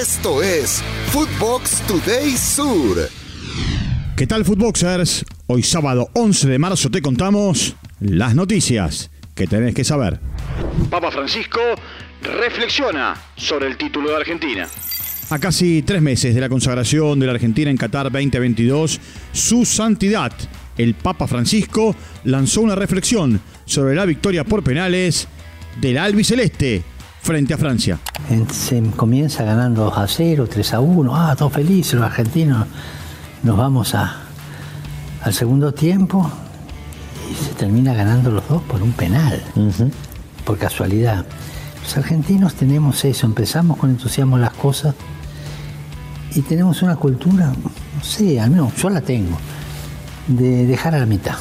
Esto es Footbox Today Sur. ¿Qué tal Footboxers? Hoy sábado 11 de marzo te contamos las noticias que tenés que saber. Papa Francisco reflexiona sobre el título de Argentina. A casi tres meses de la consagración de la Argentina en Qatar 2022, su santidad, el Papa Francisco, lanzó una reflexión sobre la victoria por penales del albiceleste frente a Francia. Se comienza ganando 2 a 0, 3 a 1, ah, todos felices los argentinos. Nos vamos a, al segundo tiempo y se termina ganando los dos por un penal, por casualidad. Los argentinos tenemos eso, empezamos con entusiasmo las cosas y tenemos una cultura, no sé, al menos yo la tengo, de dejar a la mitad.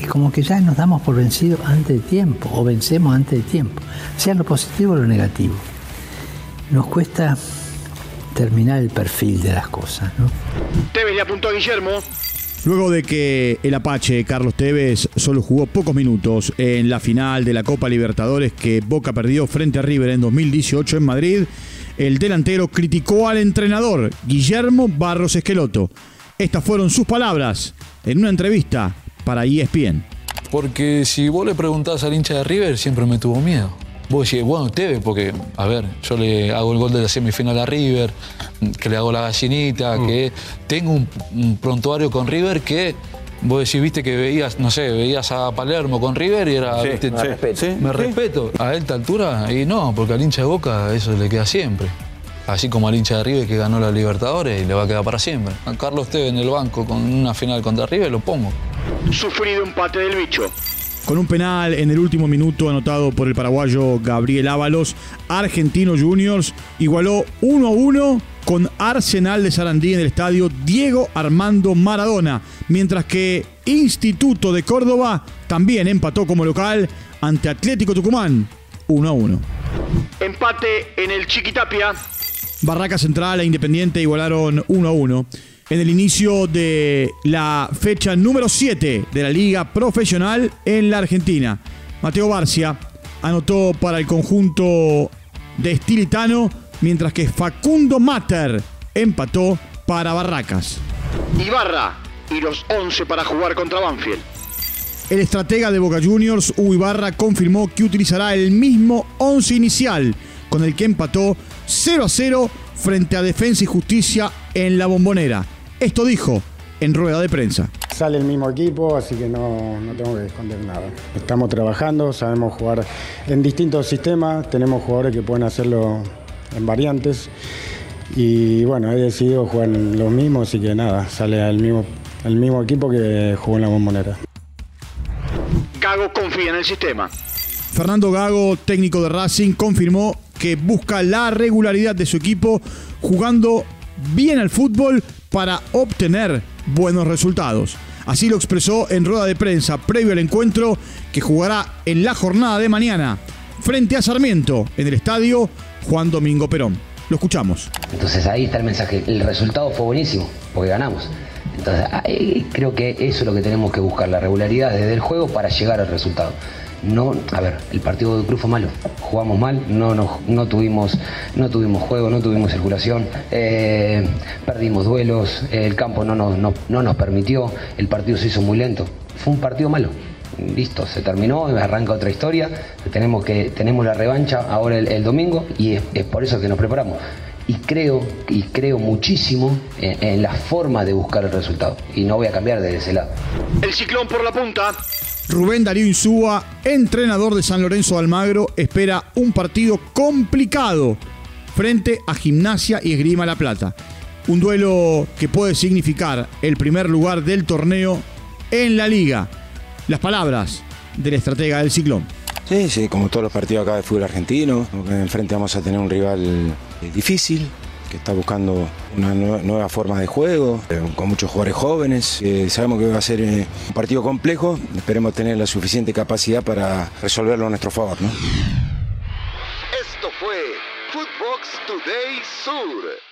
Y como que ya nos damos por vencidos antes de tiempo, o vencemos antes de tiempo, sea lo positivo o lo negativo. Nos cuesta terminar el perfil de las cosas. ¿no? Tevez le apuntó a Guillermo. Luego de que el Apache Carlos Tevez solo jugó pocos minutos en la final de la Copa Libertadores que Boca perdió frente a River en 2018 en Madrid, el delantero criticó al entrenador Guillermo Barros Esqueloto. Estas fueron sus palabras en una entrevista para ESPN. Porque si vos le preguntás al hincha de River, siempre me tuvo miedo. Vos decís, bueno, Tevez, porque, a ver, yo le hago el gol de la semifinal a River, que le hago la gallinita, que tengo un, un prontuario con River que Vos decís, viste que veías, no sé, veías a Palermo con River y era. Sí, viste, me respeto. Me respeto. A esta altura, y no, porque al hincha de Boca eso le queda siempre. Así como al hincha de River que ganó la Libertadores y le va a quedar para siempre. A Carlos Tevez en el banco con una final contra River lo pongo. Sufrido empate del bicho. Con un penal en el último minuto anotado por el paraguayo Gabriel Ábalos, Argentino Juniors igualó 1 a 1 con Arsenal de Sarandí en el estadio Diego Armando Maradona, mientras que Instituto de Córdoba también empató como local ante Atlético Tucumán 1 a 1. Empate en el Chiquitapia. Barraca Central e Independiente igualaron 1 a 1 en el inicio de la fecha número 7 de la Liga Profesional en la Argentina. Mateo Barcia anotó para el conjunto de Estilitano, mientras que Facundo Mater empató para Barracas. Ibarra y los 11 para jugar contra Banfield. El estratega de Boca Juniors, Hugo Ibarra, confirmó que utilizará el mismo 11 inicial con el que empató 0 a 0 frente a Defensa y Justicia en la Bombonera. Esto dijo en rueda de prensa. Sale el mismo equipo, así que no, no tengo que esconder nada. Estamos trabajando, sabemos jugar en distintos sistemas, tenemos jugadores que pueden hacerlo en variantes y bueno, he decidido jugar en los mismos, así que nada, sale el mismo, el mismo equipo que jugó en la bombonera. Gago confía en el sistema. Fernando Gago, técnico de Racing, confirmó que busca la regularidad de su equipo jugando bien al fútbol para obtener buenos resultados. Así lo expresó en rueda de prensa previo al encuentro que jugará en la jornada de mañana frente a Sarmiento en el estadio Juan Domingo Perón. Lo escuchamos. Entonces ahí está el mensaje. El resultado fue buenísimo porque ganamos. Entonces creo que eso es lo que tenemos que buscar, la regularidad desde el juego para llegar al resultado. No, a ver, el partido de Cruz fue malo, jugamos mal, no, no, no, tuvimos, no tuvimos juego, no tuvimos circulación, eh, perdimos duelos, el campo no nos, no, no nos permitió, el partido se hizo muy lento, fue un partido malo. Listo, se terminó, arranca otra historia, tenemos, que, tenemos la revancha ahora el, domingo y es, es por eso que nos preparamos y creo y creo muchísimo en, en, la forma de buscar el resultado y no voy a cambiar desde ese lado. El ciclón por la punta. Rubén Darío Insúa, entrenador de San Lorenzo de Almagro, espera un partido complicado frente a Gimnasia y Esgrima La Plata. Un duelo que puede significar el primer lugar del torneo en la liga. Las palabras del estratega del ciclón. Sí, sí, como todos los partidos acá de fútbol argentino, enfrente vamos a tener un rival difícil, que está buscando una nueva forma de juego, eh, con muchos jugadores jóvenes. Sabemos que va a ser eh, un partido complejo, esperemos tener la suficiente capacidad para resolverlo a nuestro favor. ¿no? Esto fue Footbox Today Sur.